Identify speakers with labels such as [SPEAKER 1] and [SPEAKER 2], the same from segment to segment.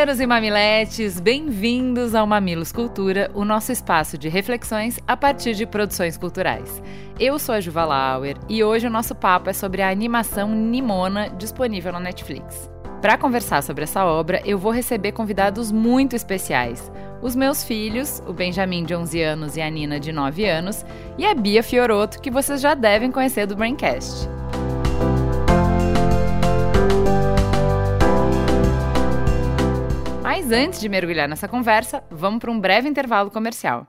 [SPEAKER 1] Mamileiros e mamiletes, bem-vindos ao Mamilos Cultura, o nosso espaço de reflexões a partir de produções culturais. Eu sou a Juva Lauer e hoje o nosso papo é sobre a animação Nimona, disponível na Netflix. Para conversar sobre essa obra, eu vou receber convidados muito especiais. Os meus filhos, o Benjamin de 11 anos e a Nina de 9 anos, e a Bia Fioroto, que vocês já devem conhecer do Braincast. Mas antes de mergulhar nessa conversa, vamos para um breve intervalo comercial.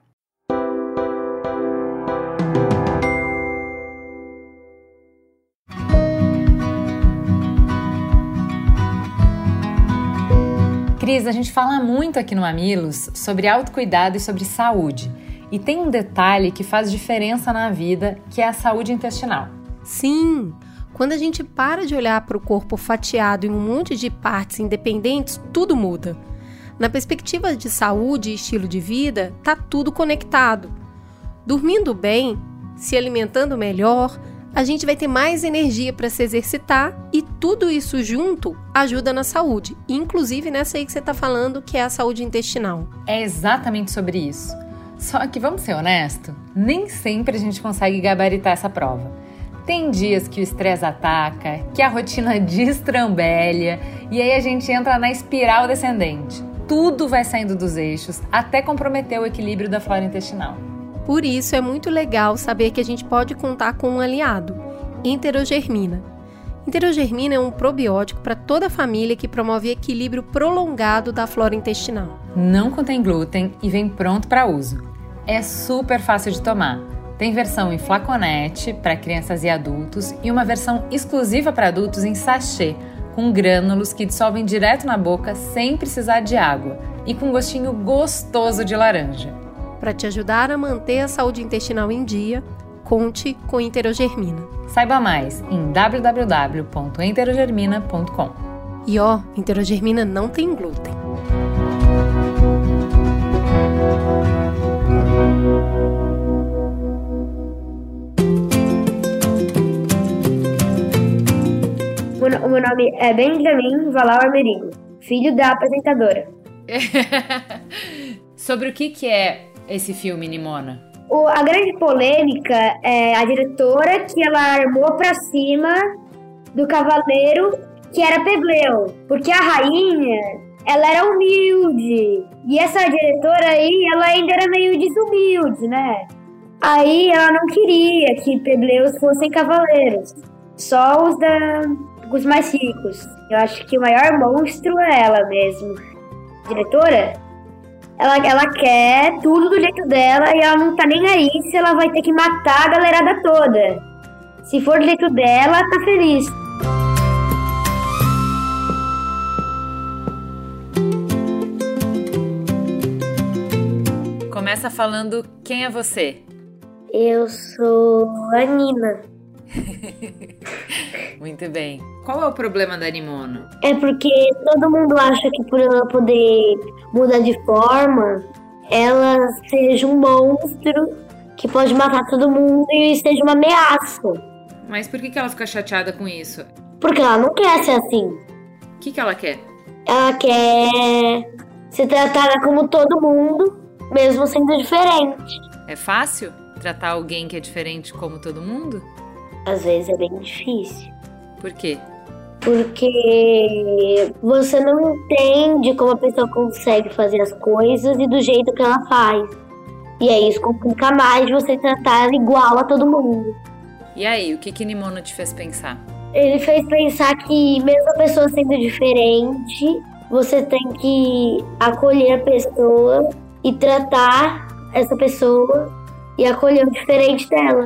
[SPEAKER 1] Cris, a gente fala muito aqui no Mamilos sobre autocuidado e sobre saúde. E tem um detalhe que faz diferença na vida, que é a saúde intestinal.
[SPEAKER 2] Sim! Quando a gente para de olhar para o corpo fatiado em um monte de partes independentes, tudo muda. Na perspectiva de saúde e estilo de vida, tá tudo conectado. Dormindo bem, se alimentando melhor, a gente vai ter mais energia para se exercitar e tudo isso junto ajuda na saúde, inclusive nessa aí que você está falando, que é a saúde intestinal.
[SPEAKER 1] É exatamente sobre isso. Só que vamos ser honestos, nem sempre a gente consegue gabaritar essa prova. Tem dias que o estresse ataca, que a rotina destrambelha e aí a gente entra na espiral descendente tudo vai saindo dos eixos até comprometer o equilíbrio da flora intestinal.
[SPEAKER 2] Por isso é muito legal saber que a gente pode contar com um aliado, enterogermina. Enterogermina é um probiótico para toda a família que promove equilíbrio prolongado da flora intestinal.
[SPEAKER 1] Não contém glúten e vem pronto para uso. É super fácil de tomar. Tem versão em flaconete para crianças e adultos e uma versão exclusiva para adultos em sachê com grânulos que dissolvem direto na boca sem precisar de água e com gostinho gostoso de laranja.
[SPEAKER 2] Para te ajudar a manter a saúde intestinal em dia, conte com Enterogermina.
[SPEAKER 1] Saiba mais em www.enterogermina.com.
[SPEAKER 2] E ó, Enterogermina não tem glúten.
[SPEAKER 3] O meu nome é Benjamin Valau Armerigo, filho da apresentadora.
[SPEAKER 1] Sobre o que, que é esse filme, Nimona?
[SPEAKER 3] O, a grande polêmica é a diretora que ela armou pra cima do cavaleiro que era Pebleu. Porque a rainha, ela era humilde. E essa diretora aí, ela ainda era meio desumilde, né? Aí ela não queria que Pebleus fossem cavaleiros. Só os da, os mais ricos. Eu acho que o maior monstro é ela mesmo. A diretora, ela, ela quer tudo do jeito dela e ela não tá nem aí se ela vai ter que matar a galerada toda. Se for do jeito dela, tá feliz.
[SPEAKER 1] Começa falando quem é você.
[SPEAKER 3] Eu sou a Nina.
[SPEAKER 1] Muito bem. Qual é o problema da Nimona?
[SPEAKER 3] É porque todo mundo acha que por ela poder mudar de forma, ela seja um monstro que pode matar todo mundo e seja uma ameaça.
[SPEAKER 1] Mas por que, que ela fica chateada com isso?
[SPEAKER 3] Porque ela não quer ser assim.
[SPEAKER 1] O que, que ela quer?
[SPEAKER 3] Ela quer ser tratada como todo mundo, mesmo sendo diferente.
[SPEAKER 1] É fácil tratar alguém que é diferente como todo mundo?
[SPEAKER 3] Às vezes é bem difícil.
[SPEAKER 1] Por quê?
[SPEAKER 3] Porque você não entende como a pessoa consegue fazer as coisas e do jeito que ela faz. E aí isso complica mais de você tratar igual a todo mundo.
[SPEAKER 1] E aí, o que que Nimono te fez pensar?
[SPEAKER 3] Ele fez pensar que mesmo a pessoa sendo diferente, você tem que acolher a pessoa e tratar essa pessoa e acolher o diferente dela.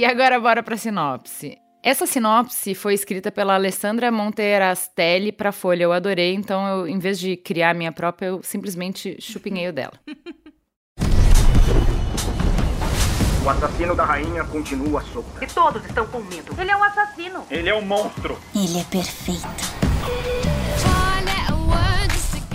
[SPEAKER 1] E agora bora pra sinopse.
[SPEAKER 4] Essa sinopse foi escrita pela Alessandra Monterastelli para Folha. Eu adorei, então eu, em vez de criar a minha própria, eu simplesmente chupinhei o dela.
[SPEAKER 5] O assassino da rainha continua solto.
[SPEAKER 6] E todos estão com medo. Ele é um assassino.
[SPEAKER 5] Ele é um monstro.
[SPEAKER 7] Ele é perfeito.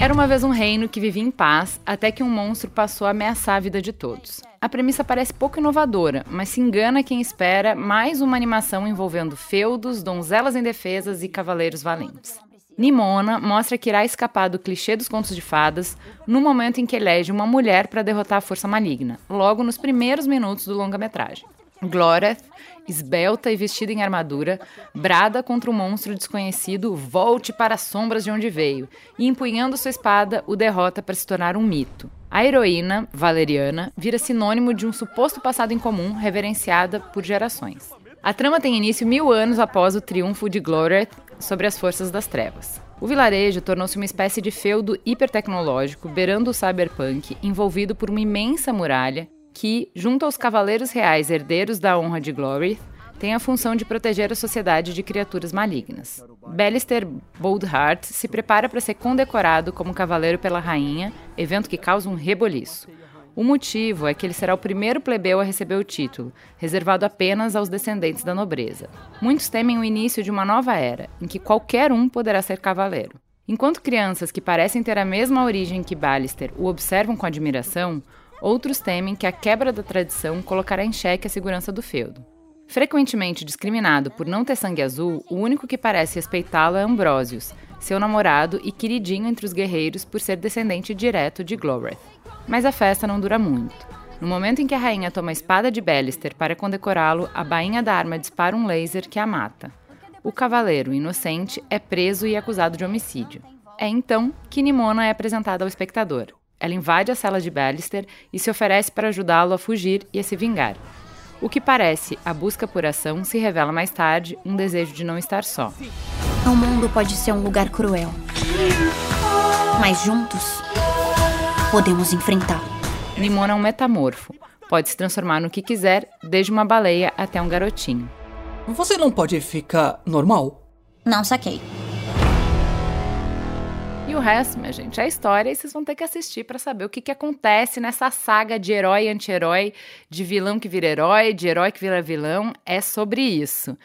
[SPEAKER 4] Era uma vez um reino que vivia em paz até que um monstro passou a ameaçar a vida de todos. A premissa parece pouco inovadora, mas se engana quem espera mais uma animação envolvendo feudos, donzelas indefesas e cavaleiros valentes. Nimona mostra que irá escapar do clichê dos contos de fadas no momento em que elege uma mulher para derrotar a força maligna, logo nos primeiros minutos do longa-metragem. Gloreth, esbelta e vestida em armadura, brada contra o monstro desconhecido, volte para as sombras de onde veio, e empunhando sua espada, o derrota para se tornar um mito. A heroína, Valeriana, vira sinônimo de um suposto passado em comum reverenciada por gerações. A trama tem início mil anos após o triunfo de Gloreth sobre as forças das trevas. O vilarejo tornou-se uma espécie de feudo hipertecnológico, beirando o cyberpunk, envolvido por uma imensa muralha que, junto aos cavaleiros reais herdeiros da honra de Glory, tem a função de proteger a sociedade de criaturas malignas. Ballister Boldheart se prepara para ser condecorado como cavaleiro pela rainha, evento que causa um reboliço. O motivo é que ele será o primeiro plebeu a receber o título, reservado apenas aos descendentes da nobreza. Muitos temem o início de uma nova era, em que qualquer um poderá ser cavaleiro. Enquanto crianças que parecem ter a mesma origem que Ballister o observam com admiração, Outros temem que a quebra da tradição colocará em xeque a segurança do feudo. Frequentemente discriminado por não ter sangue azul, o único que parece respeitá-lo é Ambrosius, seu namorado e queridinho entre os guerreiros por ser descendente direto de Gloreth. Mas a festa não dura muito. No momento em que a rainha toma a espada de Ballister para condecorá-lo, a bainha da arma dispara um laser que a mata. O cavaleiro, inocente, é preso e acusado de homicídio. É então que Nimona é apresentada ao espectador. Ela invade a cela de Ballister e se oferece para ajudá-lo a fugir e a se vingar. O que parece a busca por ação se revela mais tarde um desejo de não estar só.
[SPEAKER 7] O mundo pode ser um lugar cruel. Mas juntos, podemos enfrentá-lo.
[SPEAKER 4] Nimona é um metamorfo. Pode se transformar no que quiser, desde uma baleia até um garotinho.
[SPEAKER 8] Você não pode ficar normal?
[SPEAKER 7] Não saquei.
[SPEAKER 4] O resto, minha gente, é história e vocês vão ter que assistir para saber o que, que acontece nessa saga de herói e anti-herói, de vilão que vira herói, de herói que vira vilão. É sobre isso.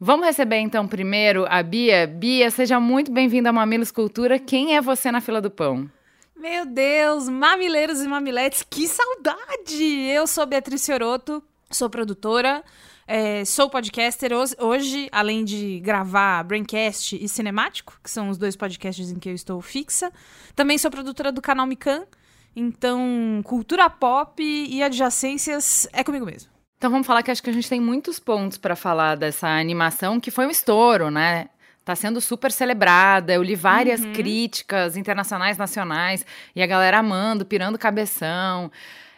[SPEAKER 4] Vamos receber então primeiro a Bia. Bia, seja muito bem-vinda a Mamilos Cultura. Quem é você na fila do pão?
[SPEAKER 9] Meu Deus, mamileiros e mamiletes, que saudade! Eu sou Beatriz Fioroto, sou produtora, é, sou podcaster hoje, além de gravar Braincast e Cinemático, que são os dois podcasts em que eu estou fixa. Também sou produtora do canal Mican. Então, cultura pop e adjacências é comigo mesmo.
[SPEAKER 4] Então vamos falar que acho que a gente tem muitos pontos para falar dessa animação que foi um estouro, né? Tá sendo super celebrada. Eu li várias uhum. críticas internacionais, nacionais, e a galera amando, pirando cabeção.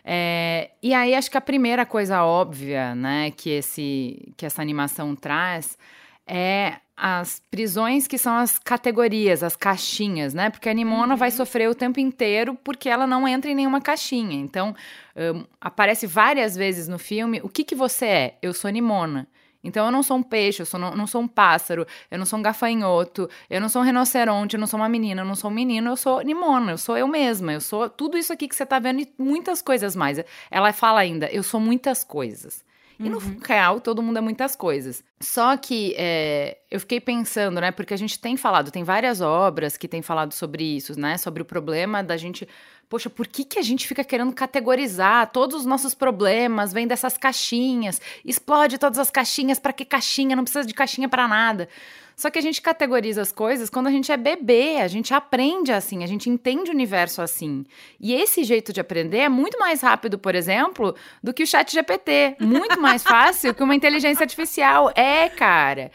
[SPEAKER 4] É, e aí acho que a primeira coisa óbvia, né, que esse que essa animação traz é as prisões que são as categorias, as caixinhas, né? Porque a Nimona uhum. vai sofrer o tempo inteiro porque ela não entra em nenhuma caixinha. Então, um, aparece várias vezes no filme o que que você é? Eu sou Nimona. Então eu não sou um peixe, eu sou, não, não sou um pássaro, eu não sou um gafanhoto, eu não sou um rinoceronte, eu não sou uma menina, eu não sou um menino, eu sou Nimona, eu sou eu mesma, eu sou tudo isso aqui que você tá vendo e muitas coisas mais. Ela fala ainda, eu sou muitas coisas. E no uhum. real, todo mundo é muitas coisas. Só que é, eu fiquei pensando, né? Porque a gente tem falado, tem várias obras que têm falado sobre isso, né? Sobre o problema da gente poxa, por que, que a gente fica querendo categorizar todos os nossos problemas, vem dessas caixinhas, explode todas as caixinhas, para que caixinha? Não precisa de caixinha para nada. Só que a gente categoriza as coisas quando a gente é bebê, a gente aprende assim, a gente entende o universo assim. E esse jeito de aprender é muito mais rápido, por exemplo, do que o chat GPT. Muito mais fácil que uma inteligência artificial. É, cara.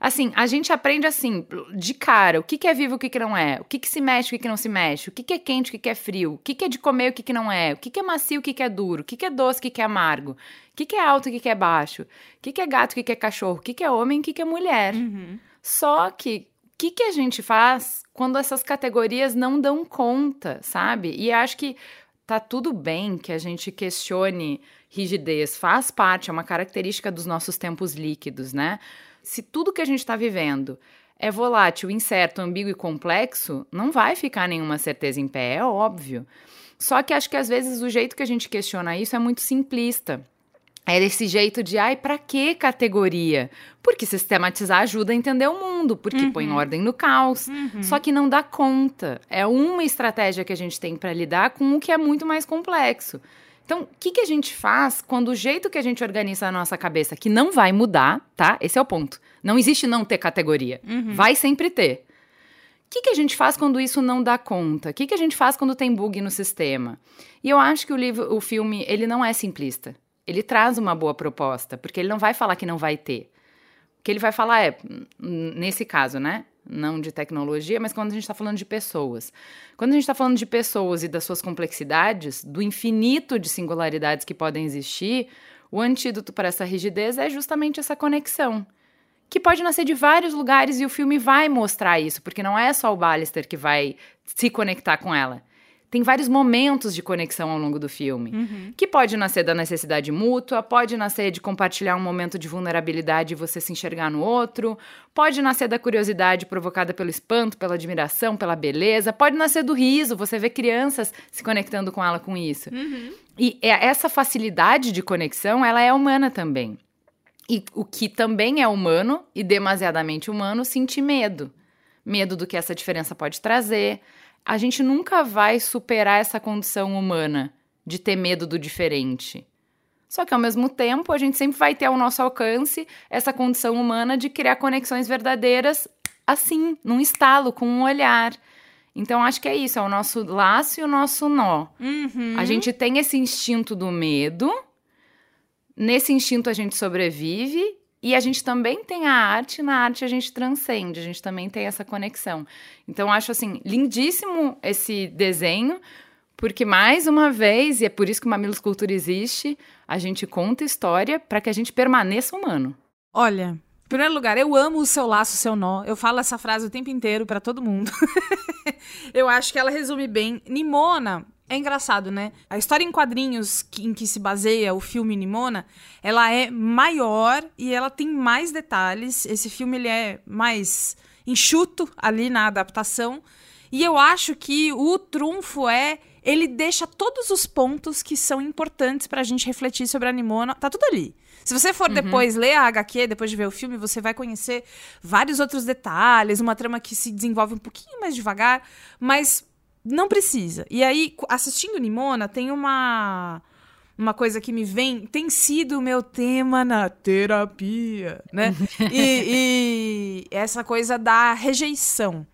[SPEAKER 4] Assim, a gente aprende assim, de cara, o que, que é vivo, o que, que não é, o que, que se mexe, o que, que não se mexe, o que, que é quente, o que, que é frio, o que, que é de comer, o que, que não é, o que, que é macio, o que, que é duro, o que, que é doce, o que, que é amargo, o que, que é alto, o que, que é baixo, o que, que é gato, o que, que é cachorro, o que, que é homem, o que, que é mulher. Uhum. Só que o que, que a gente faz quando essas categorias não dão conta, sabe? E acho que tá tudo bem que a gente questione rigidez, faz parte, é uma característica dos nossos tempos líquidos, né? Se tudo que a gente está vivendo é volátil, incerto, ambíguo e complexo, não vai ficar nenhuma certeza em pé, é óbvio. Só que acho que às vezes o jeito que a gente questiona isso é muito simplista. É desse jeito de, ai, pra que categoria? Porque sistematizar ajuda a entender o mundo, porque
[SPEAKER 9] Uhum.
[SPEAKER 4] põe ordem no caos.
[SPEAKER 9] Uhum.
[SPEAKER 4] Só que não dá conta. É uma estratégia que a gente tem para lidar com o que é muito mais complexo. Então, o que, que a gente faz quando o jeito que a gente organiza a nossa cabeça, que não vai mudar, tá? Esse é o ponto. Não existe não ter categoria.
[SPEAKER 9] Uhum.
[SPEAKER 4] Vai sempre ter. O que, que a gente faz quando isso não dá conta? O que, que a gente faz quando tem bug no sistema? E eu acho que o livro, o filme, ele não é simplista. Ele traz uma boa proposta, porque ele não vai falar que não vai ter. O que ele vai falar é, nesse caso, né? Não de tecnologia, mas quando a gente está falando de pessoas. Quando a gente está falando de pessoas e das suas complexidades, do infinito de singularidades que podem existir, o antídoto para essa rigidez é justamente essa conexão que pode nascer de vários lugares e o filme vai mostrar isso, porque não é só o Ballister que vai se conectar com ela. Tem vários momentos de conexão ao longo do filme.
[SPEAKER 9] Uhum.
[SPEAKER 4] Que pode nascer da necessidade mútua, pode nascer de compartilhar um momento de vulnerabilidade e você se enxergar no outro, pode nascer da curiosidade provocada pelo espanto, pela admiração, pela beleza, pode nascer do riso, você vê crianças se conectando com ela com isso.
[SPEAKER 9] Uhum.
[SPEAKER 4] E é- essa facilidade de conexão, ela é humana também. E o que também é humano e demasiadamente humano, sentir medo. Medo do que essa diferença pode trazer. A gente nunca vai superar essa condição humana de ter medo do diferente. Só que ao mesmo tempo, a gente sempre vai ter ao nosso alcance essa condição humana de criar conexões verdadeiras assim, num estalo, com um olhar. Então acho que é isso, é o nosso laço e o nosso nó.
[SPEAKER 9] Uhum.
[SPEAKER 4] A gente tem esse instinto do medo, nesse instinto a gente sobrevive e a gente também tem a arte, na arte a gente transcende, a gente também tem essa conexão. Então acho assim, lindíssimo esse desenho, porque mais uma vez, e é por isso que o Mamilos Cultura existe, a gente conta história para que a gente permaneça humano.
[SPEAKER 9] Olha, em primeiro lugar, eu amo o seu laço, o seu nó. Eu falo essa frase o tempo inteiro pra todo mundo. eu acho que ela resume bem. Nimona é engraçado, né? A história em quadrinhos em que se baseia o filme Nimona, ela é maior e ela tem mais detalhes. Esse filme ele é mais enxuto ali na adaptação. E eu acho que o trunfo é ele deixa todos os pontos que são importantes pra gente refletir sobre a Nimona. Tá tudo ali. Se você for depois ler a HQ, depois de ver o filme, você vai conhecer vários outros detalhes, uma trama que se desenvolve um pouquinho mais devagar, mas não precisa. E aí, assistindo Nimona, tem uma uma coisa que me vem, tem sido o meu tema na terapia, né? e, e essa coisa da rejeição.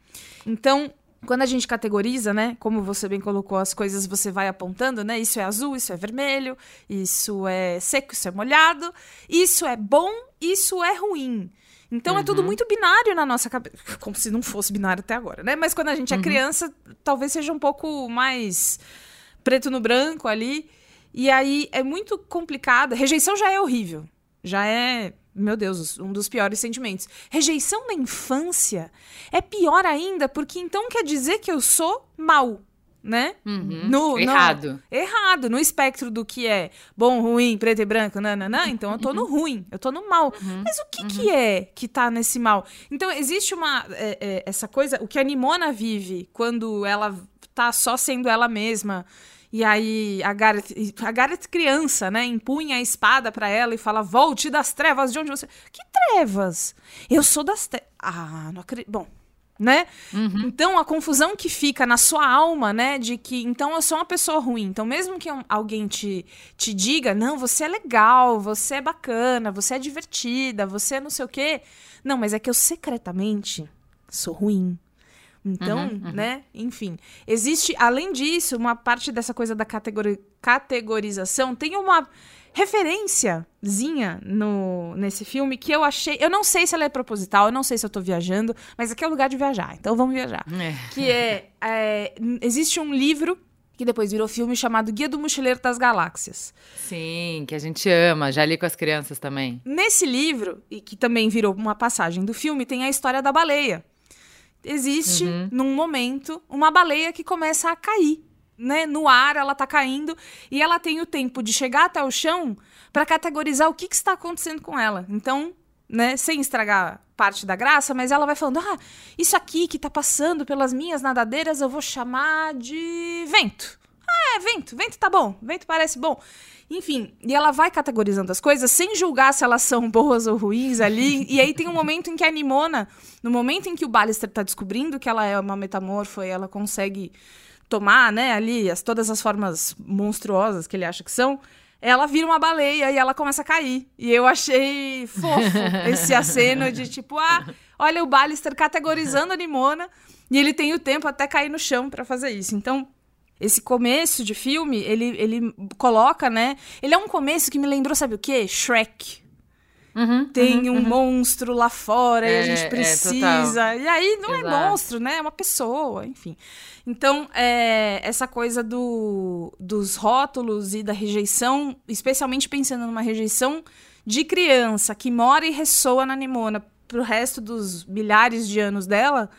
[SPEAKER 9] Então, quando a gente categoriza, né? Como você bem colocou, as coisas você vai apontando, né? Isso é azul, isso é vermelho, isso é seco, isso é molhado, isso é bom, isso é ruim. Então é tudo muito binário na nossa cabeça. Como se não fosse binário até agora, né? Mas quando a gente é criança, talvez seja um pouco mais preto no branco ali. E aí é muito complicado. Rejeição já é horrível. Já é, meu Deus, um dos piores sentimentos. Rejeição na infância é pior ainda, porque então quer dizer que eu sou mal, né?
[SPEAKER 4] Uhum.
[SPEAKER 9] No-
[SPEAKER 4] Errado.
[SPEAKER 9] Errado. No espectro do que é bom, ruim, preto e branco, nananã, então eu tô no ruim, eu tô no mal. Mas o que que é que tá nesse mal? Então existe uma, é, é, essa coisa, o que a Nimona vive quando ela tá só sendo ela mesma, e aí a Gareth, a Gareth criança, né, empunha a espada pra ela e fala, volte das trevas de onde você... Que trevas? Eu sou das trevas... Ah, não acredito... Bom, né? Então a confusão que fica na sua alma, né, de que então eu sou uma pessoa ruim. Então mesmo que alguém te, te diga, não, você é legal, você é bacana, você é divertida, você é não sei o quê. Não, mas é que eu secretamente sou ruim. Então, né? Enfim, existe, além disso, uma parte dessa coisa da categori- categorização, tem uma referênciazinha no, nesse filme que eu achei. Eu não sei se ela é proposital, eu não sei se eu tô viajando, mas aqui é o lugar de viajar, então vamos viajar.
[SPEAKER 4] É.
[SPEAKER 9] Que é, é, Existe um livro que depois virou filme chamado Guia do Mochileiro das Galáxias.
[SPEAKER 4] Sim, que a gente ama, já li com as crianças também.
[SPEAKER 9] Nesse livro, e que também virou uma passagem do filme, tem a história da baleia. Existe, num momento, uma baleia que começa a cair né, no ar, ela tá caindo e ela tem o tempo de chegar até o chão para categorizar o que, que está acontecendo com ela. Então, né, sem estragar parte da graça, mas ela vai falando: "Ah, isso aqui que tá passando pelas minhas nadadeiras, eu vou chamar de vento". Ah, é vento, vento tá bom, vento parece bom. Enfim, e ela vai categorizando as coisas sem julgar se elas são boas ou ruins ali. e aí tem um momento em que a Nimona, no momento em que o Ballister tá descobrindo que ela é uma metamorfo e ela consegue tomar, né, ali as, todas as formas monstruosas que ele acha que são, ela vira uma baleia e ela começa a cair. E eu achei fofo esse aceno de tipo, ah, olha o Ballister categorizando a Nimona e ele tem o tempo até cair no chão para fazer isso. Então, esse começo de filme, ele, ele coloca, né? Ele é um começo que me lembrou, sabe o quê? Shrek.
[SPEAKER 4] Uhum,
[SPEAKER 9] Tem
[SPEAKER 4] uhum,
[SPEAKER 9] um
[SPEAKER 4] uhum.
[SPEAKER 9] monstro lá fora e
[SPEAKER 4] É,
[SPEAKER 9] a
[SPEAKER 4] é,
[SPEAKER 9] gente precisa.
[SPEAKER 4] total.
[SPEAKER 9] e aí não é
[SPEAKER 4] Exato.
[SPEAKER 9] monstro, né? É uma pessoa, enfim. Então, é, essa coisa do, dos rótulos e da rejeição, especialmente pensando numa rejeição de criança que mora e ressoa na Nimona pro resto dos milhares de anos dela,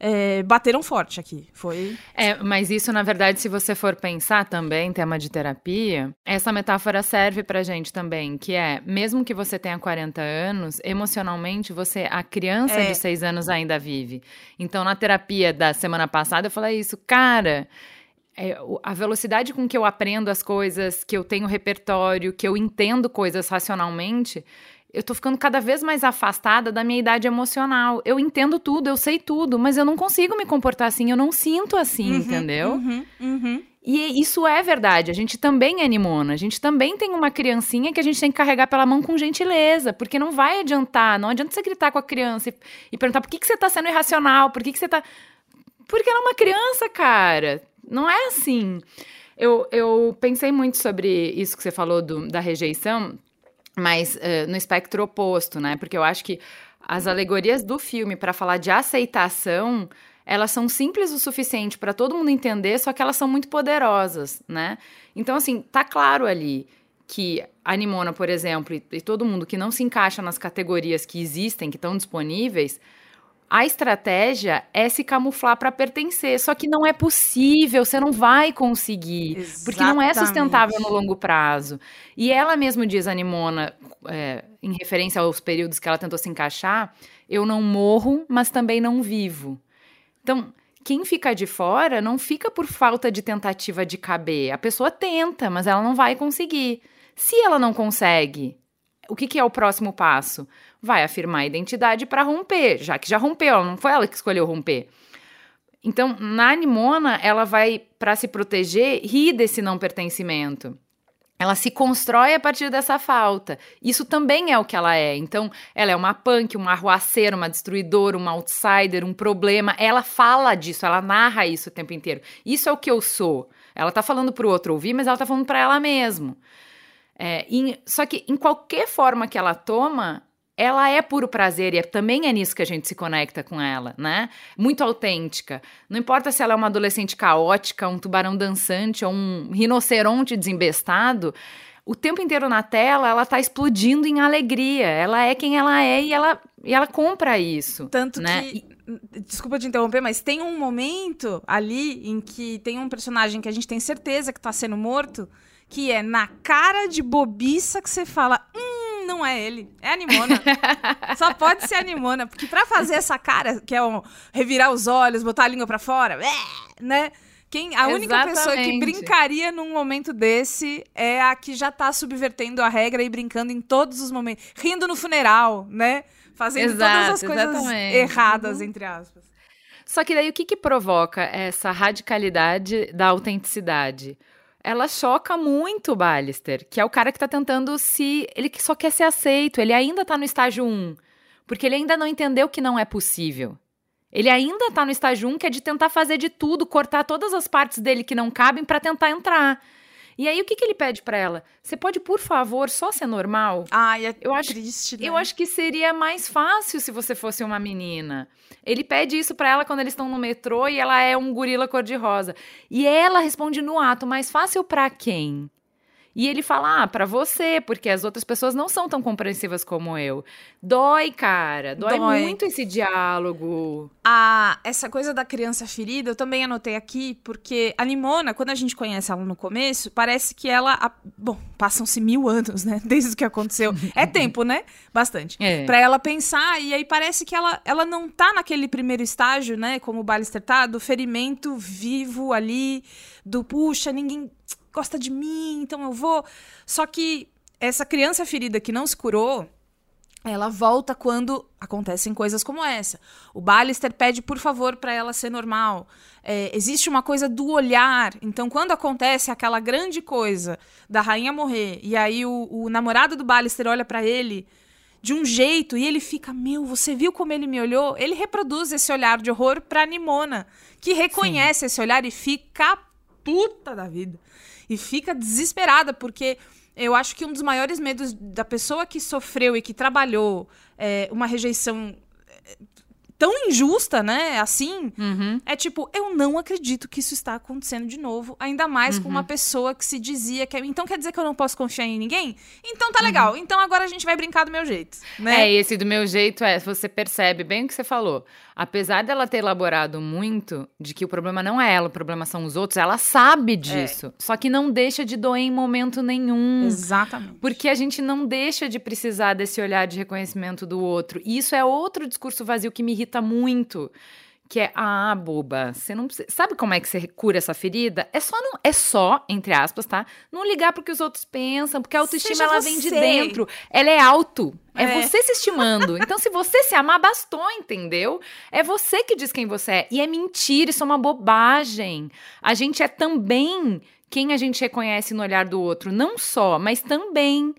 [SPEAKER 9] é, bateram forte aqui. Foi.
[SPEAKER 4] É, mas isso, na verdade, se você for pensar também, tema de terapia, essa metáfora serve pra gente também, que é, mesmo que você tenha 40 anos, emocionalmente, você, a criança
[SPEAKER 9] É.
[SPEAKER 4] de 6 anos ainda vive. Então, na terapia da semana passada, eu falei isso, cara. é, a velocidade com que eu aprendo as coisas, que eu tenho repertório, que eu entendo coisas racionalmente, eu tô ficando cada vez mais afastada da minha idade emocional. Eu entendo tudo, eu sei tudo, mas eu não consigo me comportar assim, eu não sinto assim, entendeu?
[SPEAKER 9] Uhum, uhum.
[SPEAKER 4] E isso é verdade, a gente também é nimona, a gente também tem uma criancinha que a gente tem que carregar pela mão com gentileza, porque não vai adiantar, não adianta você gritar com a criança e, e perguntar por que, que você tá sendo irracional, por que, que você tá... Porque ela é uma criança, cara, não é assim. Eu, eu pensei muito sobre isso que você falou do- da rejeição, mas eh, no espectro oposto, né? Porque eu acho que as alegorias do filme para falar de aceitação, elas são simples o suficiente para todo mundo entender, só que elas são muito poderosas, né? Então, assim, tá claro ali que a Nimona, por exemplo, e, e todo mundo que não se encaixa nas categorias que existem, que estão disponíveis, a estratégia é se camuflar para pertencer. Só que não é possível, você não vai conseguir. Porque não é sustentável no longo prazo. E ela mesmo diz, a Nimona, é, em referência aos períodos que ela tentou se encaixar, eu não morro, mas também não vivo. Então, quem fica de fora não fica por falta de tentativa de caber. A pessoa tenta, mas ela não vai conseguir. Se ela não consegue, o que, que é o próximo passo? Vai afirmar a identidade para romper, já que já rompeu, não foi ela que escolheu romper. Então, na Nimona, ela vai, para se proteger, rir desse não pertencimento. Ela se constrói a partir dessa falta. Isso também é o que ela é. Então, ela é uma punk, uma arruaceira, uma destruidora, uma outsider, um problema. Ela fala disso, ela narra isso o tempo inteiro. Isso é o que eu sou. Ela tá falando pro outro ouvir, mas ela tá falando para ela mesma. É, em- só que em qualquer forma que ela toma, ela é puro prazer e é- também é nisso que a gente se conecta com ela, né? Muito autêntica. Não importa se ela é uma adolescente caótica, um tubarão dançante ou um rinoceronte desembestado, o tempo inteiro na tela ela tá explodindo em alegria. Ela é quem ela é e ela, e ela compra isso.
[SPEAKER 9] Tanto
[SPEAKER 4] né?
[SPEAKER 9] que. Desculpa te interromper, mas tem um momento ali em que tem um personagem que a gente tem certeza que tá sendo morto, que é na cara de bobiça que você fala: hum, não é ele, é a Nimona. Só pode ser a Nimona. Porque pra fazer essa cara, que é um revirar os olhos, botar a língua pra fora, é, né? Quem, a única pessoa que brincaria num momento desse é a que já tá subvertendo a regra e brincando em todos os momentos. Rindo no funeral, né? Fazendo todas as
[SPEAKER 4] Exato,
[SPEAKER 9] coisas
[SPEAKER 4] exatamente.
[SPEAKER 9] erradas, entre aspas.
[SPEAKER 4] Só que daí o que, que provoca essa radicalidade da autenticidade? Ela choca muito o Ballister, que é o cara que tá tentando se. Ele só quer ser aceito, ele ainda tá no estágio 1. Porque ele ainda não entendeu que não é possível. Ele ainda tá no estágio 1, que é de tentar fazer de tudo, cortar todas as partes dele que não cabem pra tentar entrar. E aí o que, que ele pede pra ela? Você pode, por favor, só ser normal?
[SPEAKER 9] Ai, é
[SPEAKER 4] Eu acho-
[SPEAKER 9] triste, né?
[SPEAKER 4] Eu acho que seria mais fácil se você fosse uma menina. Ele pede isso pra ela quando eles estão no metrô e ela é um gorila cor-de-rosa. E ela responde no ato, mais fácil pra quem? E ele fala, ah, pra você, porque as outras pessoas não são tão compreensivas como eu. Dói, cara. Dói,
[SPEAKER 9] Dói.
[SPEAKER 4] muito esse diálogo.
[SPEAKER 9] A, essa coisa da criança ferida, eu também anotei aqui, porque a Nimona, quando a gente conhece ela no começo, parece que ela. a- bom, passam-se mil anos, né? Desde o que aconteceu. É tempo, né? Bastante.
[SPEAKER 4] É.
[SPEAKER 9] Pra ela pensar, e aí parece que ela, ela não tá naquele primeiro estágio, né? Como o Ballister tá, do ferimento vivo ali, do puxa, ninguém gosta de mim, então eu vou. Só que essa criança ferida que não se curou, ela volta quando acontecem coisas como essa. O Ballister pede, por favor, para ela ser normal. É, existe uma coisa do olhar. Então, quando acontece aquela grande coisa da rainha morrer, e aí o, o namorado do Ballister olha para ele de um jeito e ele fica, meu, você viu como ele me olhou? Ele reproduz esse olhar de horror pra Nimona, que reconhece esse olhar e fica puta da vida. E fica desesperada, porque eu acho que um dos maiores medos da pessoa que sofreu e que trabalhou é, uma rejeição tão injusta, né? Assim,
[SPEAKER 4] Uhum.
[SPEAKER 9] é tipo, eu não acredito que isso está acontecendo de novo, ainda mais com uma pessoa que se dizia que é, então quer dizer que eu não posso confiar em ninguém? Então tá legal. Então agora a gente vai brincar do meu jeito, né?
[SPEAKER 4] É, e esse do meu jeito é, você percebe bem o que você falou. Apesar dela ter elaborado muito de que o problema não é ela, o problema são os outros, ela sabe disso. Só que não deixa de doer em momento nenhum.
[SPEAKER 9] Exatamente.
[SPEAKER 4] Porque a gente não deixa de precisar desse olhar de reconhecimento do outro. E isso é outro discurso vazio que me irrita muito. Que é, ah, boba, você não precisa. Sabe como é que você cura essa ferida? É só, não, é só, entre aspas, tá? Não ligar pro que os outros pensam, porque a autoestima
[SPEAKER 9] Seja
[SPEAKER 4] ela vem de
[SPEAKER 9] você.
[SPEAKER 4] dentro. Ela é auto. É,
[SPEAKER 9] É.
[SPEAKER 4] você se estimando. Então, se você se amar, bastou, entendeu? É você que diz quem você é. E é mentira, isso é uma bobagem. A gente é também quem a gente reconhece no olhar do outro. Não só, mas também.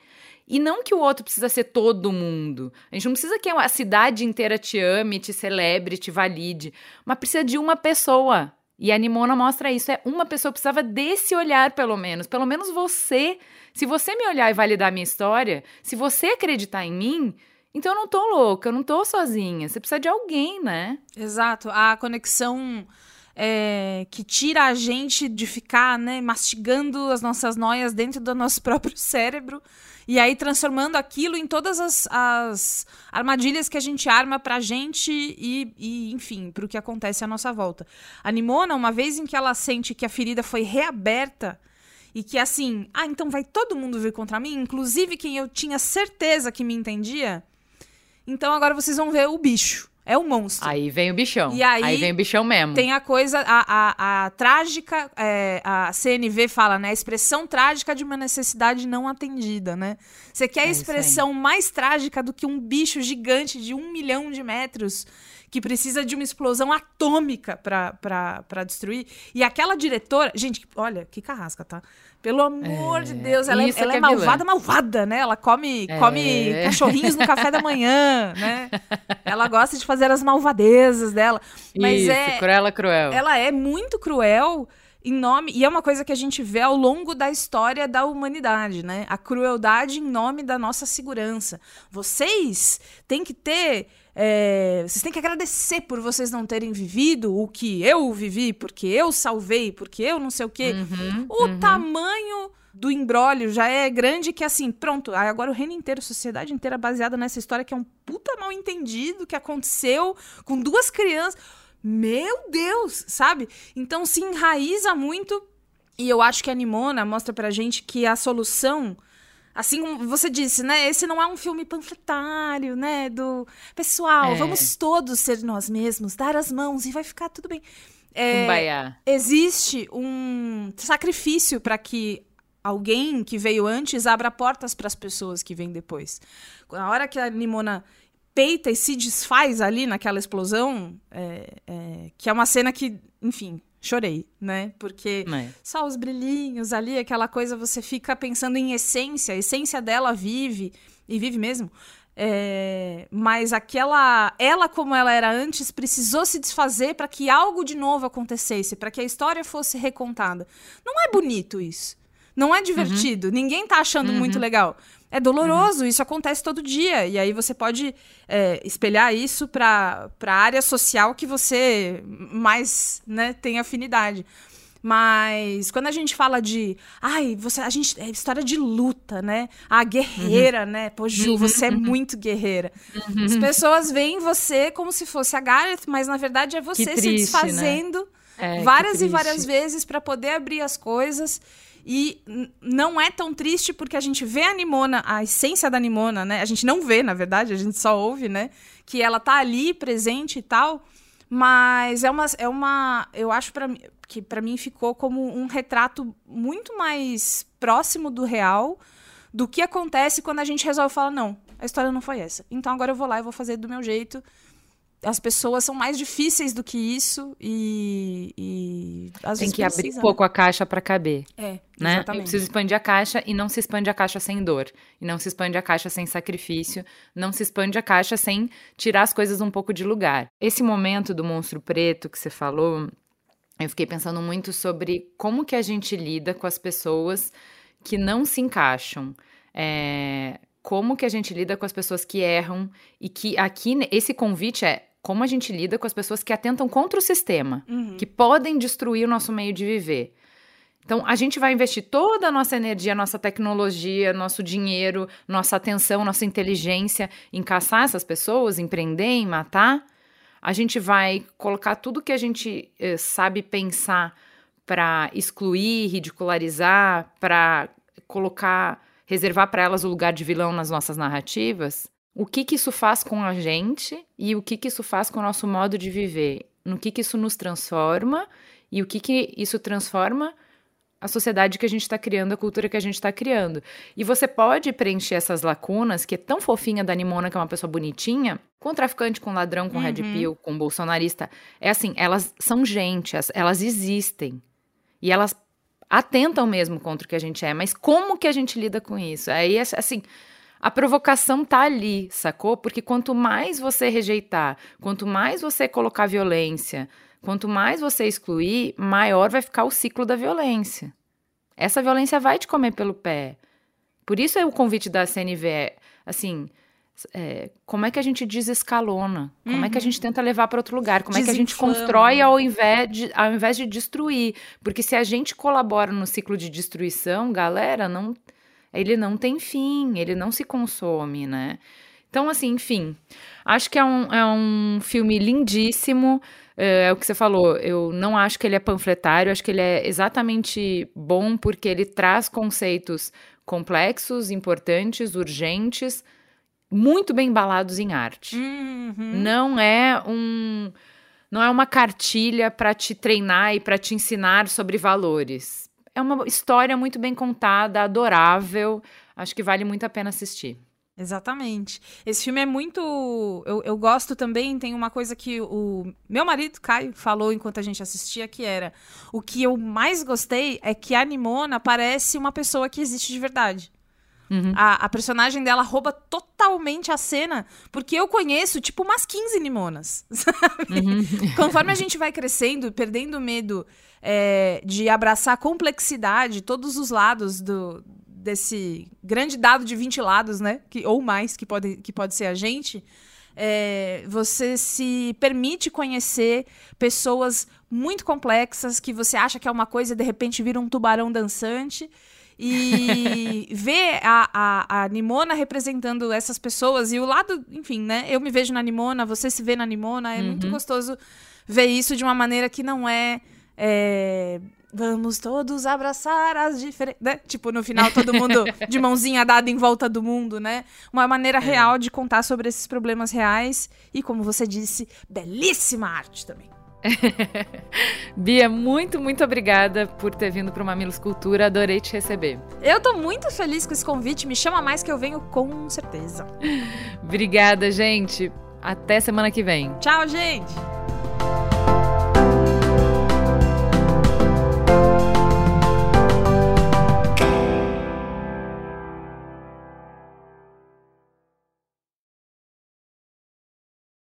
[SPEAKER 4] E não que o outro precisa ser todo mundo. A gente não precisa que a cidade inteira te ame, te celebre, te valide. Mas precisa de uma pessoa. E a Nimona mostra isso. É uma pessoa precisava desse olhar, pelo menos. Pelo menos você. Se você me olhar e validar a minha história, se você acreditar em mim, então eu não tô louca, eu não tô sozinha. Você precisa de alguém, né?
[SPEAKER 9] Exato. A conexão é, que tira a gente de ficar, né, mastigando as nossas noias dentro do nosso próprio cérebro e aí transformando aquilo em todas as, as armadilhas que a gente arma pra gente e, e enfim, pro que acontece à nossa volta. A Nimona, uma vez em que ela sente que a ferida foi reaberta e que assim, ah, então vai todo mundo vir contra mim, inclusive quem eu tinha certeza que me entendia. Então agora vocês vão ver o bicho. É o monstro.
[SPEAKER 4] Aí vem o bichão.
[SPEAKER 9] E aí
[SPEAKER 4] vem o bichão mesmo.
[SPEAKER 9] Tem a coisa, a, a, a trágica, é, a CNV fala, né? A expressão trágica de uma necessidade não atendida, né? Você quer a
[SPEAKER 4] É aí.
[SPEAKER 9] expressão mais trágica do que um bicho gigante de um milhão de metros que precisa de uma explosão atômica pra destruir. E aquela diretora. Gente, olha, que carrasca, tá? Pelo amor
[SPEAKER 4] É,
[SPEAKER 9] de Deus, ela é, ela é
[SPEAKER 4] é vilã.
[SPEAKER 9] malvada, malvada, né? Ela come,
[SPEAKER 4] É.
[SPEAKER 9] come cachorrinhos no café da manhã, né? Ela gosta de fazer as malvadezas dela. Mas
[SPEAKER 4] Isso,
[SPEAKER 9] é,
[SPEAKER 4] cruela, cruel.
[SPEAKER 9] ela é muito cruel em nome. E é uma coisa que a gente vê ao longo da história da humanidade, né? A crueldade em nome da nossa segurança. Vocês têm que ter. É, vocês têm que agradecer por vocês não terem vivido o que eu vivi, porque eu salvei, porque eu não sei o quê.
[SPEAKER 4] Uhum,
[SPEAKER 9] o tamanho do embrólio já é grande que assim, pronto, agora o reino inteiro, a sociedade inteira baseada nessa história que é um puta mal entendido que aconteceu com duas crianças. Meu Deus, sabe? Então se enraiza muito e eu acho que a Nimona mostra pra gente que a solução Assim como você disse, né? Esse não é um filme panfletário, né? Do pessoal,
[SPEAKER 4] É.
[SPEAKER 9] vamos todos ser nós mesmos, dar as mãos e vai ficar tudo bem. É, existe um sacrifício para que alguém que veio antes abra portas para as pessoas que vêm depois. Na hora que a Nimona peita e se desfaz ali naquela explosão, é, é, que é uma cena que, enfim, chorei, né? Porque
[SPEAKER 4] É.
[SPEAKER 9] só os brilhinhos ali, aquela coisa, você fica pensando em essência, a essência dela vive, e vive mesmo. É, mas aquela. Ela, como ela era antes, precisou se desfazer para que algo de novo acontecesse, para que a história fosse recontada. Não é bonito isso. Não é divertido. Ninguém tá achando muito legal. É doloroso, isso acontece todo dia. E aí você pode é, espelhar isso para a área social que você mais né, tem afinidade. Mas quando a gente fala de. Ai, você. A gente. É história de luta, né? A guerreira, uhum. né? Pô, Ju, você é muito guerreira. Uhum. As pessoas veem você como se fosse a Gareth, mas na verdade é você triste, se né? desfazendo né? é, várias e várias vezes para poder abrir as coisas. E não é tão triste porque a gente vê a Nimona, a essência da Nimona, né? A gente não vê, na verdade, a gente só ouve, né? Que ela tá ali presente e tal. Mas é uma. É uma eu acho mim que para mim ficou como um retrato muito mais próximo do real do que acontece quando a gente resolve falar não, a história não foi essa. Então agora eu vou lá e vou fazer do meu jeito. As pessoas são mais difíceis do que isso e, e às
[SPEAKER 4] tem que precisa, abrir um pouco a caixa para caber.
[SPEAKER 9] É,
[SPEAKER 4] né?
[SPEAKER 9] exatamente.
[SPEAKER 4] Precisa expandir a caixa e não se expande a caixa sem dor, e não se expande a caixa sem sacrifício, não se expande a caixa sem tirar as coisas um pouco de lugar. Esse momento do monstro preto que você falou, eu fiquei pensando muito sobre como que a gente lida com as pessoas que não se encaixam. É, como que a gente lida com as pessoas que erram e que aqui esse convite é como a gente lida com as pessoas que atentam contra o sistema, uhum. que podem destruir o nosso meio de viver. Então, a gente vai investir toda a nossa energia, nossa tecnologia, nosso dinheiro, nossa atenção, nossa inteligência em caçar essas pessoas, em prender, em matar a gente vai colocar tudo que a gente eh, sabe pensar para excluir, ridicularizar, para colocar, reservar para elas o lugar de vilão nas nossas narrativas. O que, que isso faz com a gente e o que, que isso faz com o nosso modo de viver? No que, que isso nos transforma e o que, que isso transforma a sociedade que a gente está criando, a cultura que a gente está criando. E você pode preencher essas lacunas, que é tão fofinha da Nimona, que é uma pessoa bonitinha, com traficante, com ladrão, com uhum. red pill, com bolsonarista. É assim, elas são gente, elas existem. E elas atentam mesmo contra o que a gente é. Mas como que a gente lida com isso? Aí, assim, a provocação tá ali, sacou? Porque quanto mais você rejeitar, quanto mais você colocar violência, Quanto mais você excluir, maior vai ficar o ciclo da violência. Essa violência vai te comer pelo pé. Por isso é o convite da CNV, assim, é, como é que a gente desescalona? Como uhum. é que a gente tenta levar para outro lugar? Como Desinflama. é que a gente constrói ao invés, de, ao invés de destruir? Porque se a gente colabora no ciclo de destruição, galera, não, ele não tem fim, ele não se consome, né? Então, assim, enfim, acho que é um, é um filme lindíssimo. É, é, o que você falou, eu não acho que ele é panfletário, acho que ele é exatamente bom porque ele traz conceitos complexos, importantes, urgentes, muito bem embalados em arte.
[SPEAKER 9] Uhum.
[SPEAKER 4] Não é um não é uma cartilha para te treinar e para te ensinar sobre valores. É uma história muito bem contada, adorável. Acho que vale muito a pena assistir.
[SPEAKER 9] Exatamente. Esse filme é muito. Eu, eu gosto também. Tem uma coisa que o meu marido, Caio, falou enquanto a gente assistia, que era: o que eu mais gostei é que a Nimona parece uma pessoa que existe de verdade. Uhum. A, a, personagem dela rouba totalmente a cena, porque eu conheço, tipo, umas 15 Nimonas, sabe? Uhum. Conforme a gente vai crescendo, perdendo medo é, de abraçar a complexidade, todos os lados do, desse grande dado de 20 lados, né? Que, ou mais, que pode, que pode ser a gente. É, você se permite conhecer pessoas muito complexas que você acha que é uma coisa e de repente vira um tubarão dançante. E ver a, a, a, Nimona representando essas pessoas e o lado, enfim, né? Eu me vejo na Nimona, você se vê na Nimona. É uhum. muito gostoso ver isso de uma maneira que não é, é Vamos todos abraçar as diferentes. Né? Tipo, no final, todo mundo de mãozinha dada em volta do mundo, né? Uma maneira é. real de contar sobre esses problemas reais. E, como você disse, belíssima arte também.
[SPEAKER 4] Bia, muito, muito obrigada por ter vindo para o Mamilos Cultura. Adorei te receber.
[SPEAKER 9] Eu tô muito feliz com esse convite. Me chama mais que eu venho com certeza.
[SPEAKER 4] obrigada, gente. Até semana que vem.
[SPEAKER 9] Tchau, gente.